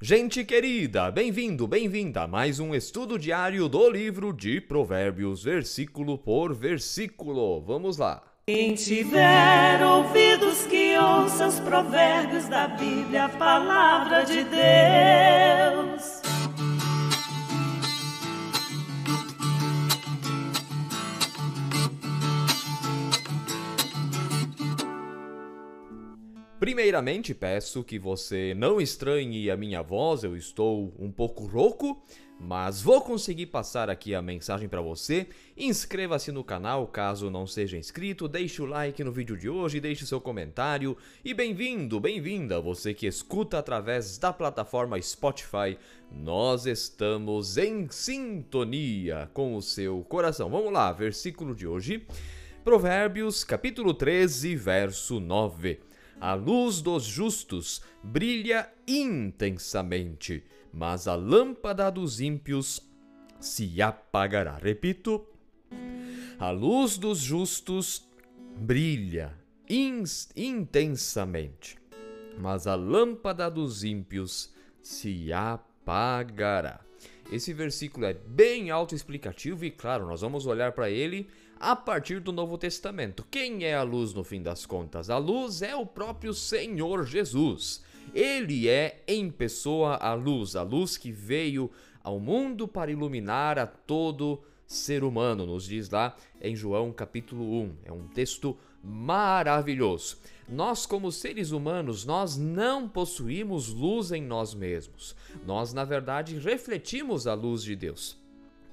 Gente querida, bem-vindo, bem-vinda a mais um estudo diário do livro de Provérbios, versículo por versículo. Vamos lá. Quem tiver ouvidos que ouça os provérbios da Bíblia, a palavra de Deus. Primeiramente, peço que você não estranhe a minha voz, eu estou um pouco rouco, mas vou conseguir passar aqui a mensagem para você. Inscreva-se no canal caso não seja inscrito, deixe o like no vídeo de hoje, deixe seu comentário e bem-vindo, bem-vinda você que escuta através da plataforma Spotify. Nós estamos em sintonia com o seu coração. Vamos lá, versículo de hoje. Provérbios, capítulo 13, verso 9. A luz dos justos brilha intensamente, mas a lâmpada dos ímpios se apagará. Repito, a luz dos justos brilha intensamente, mas a lâmpada dos ímpios se apagará. Esse versículo é bem autoexplicativo e, claro, nós vamos olhar para ele a partir do Novo Testamento. Quem é a luz no fim das contas? A luz é o próprio Senhor Jesus. Ele é em pessoa a luz, a luz que veio ao mundo para iluminar a todo ser humano, nos diz lá em João capítulo 1. É um texto maravilhoso. Nós, como seres humanos, nós não possuímos luz em nós mesmos. Nós, na verdade, refletimos a luz de Deus.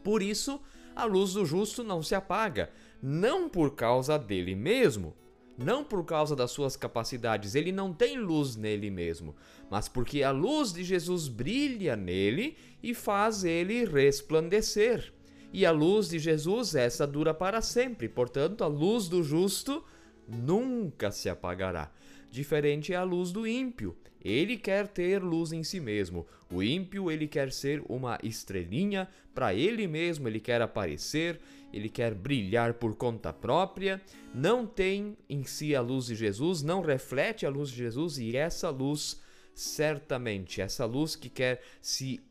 Por isso, a luz do justo não se apaga, não por causa dele mesmo, não por causa das suas capacidades, ele não tem luz nele mesmo, mas porque a luz de Jesus brilha nele e faz ele resplandecer. E a luz de Jesus, essa dura para sempre, portanto, a luz do justo nunca se apagará. Diferente é a luz do ímpio. Ele quer ter luz em si mesmo. O ímpio, ele quer ser uma estrelinha para ele mesmo, ele quer aparecer, ele quer brilhar por conta própria, não tem em si a luz de Jesus, não reflete a luz de Jesus e essa luz certamente essa luz que quer se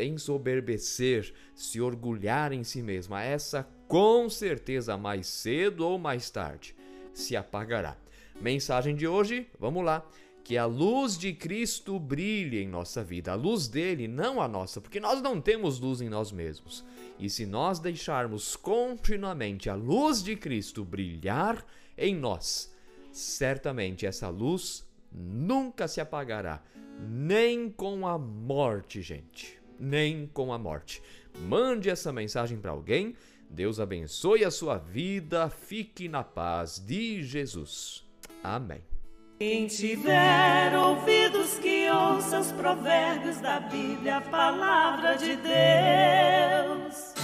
ensoberbecer, se orgulhar em si mesma, essa com certeza mais cedo ou mais tarde se apagará. Mensagem de hoje, vamos lá que a luz de Cristo brilhe em nossa vida, a luz dele, não a nossa, porque nós não temos luz em nós mesmos. E se nós deixarmos continuamente a luz de Cristo brilhar em nós, certamente essa luz nunca se apagará, nem com a morte, gente, nem com a morte. Mande essa mensagem para alguém. Deus abençoe a sua vida. Fique na paz de Jesus. Amém. Quem tiver ouvidos que ouça os provérbios da Bíblia, a palavra de Deus.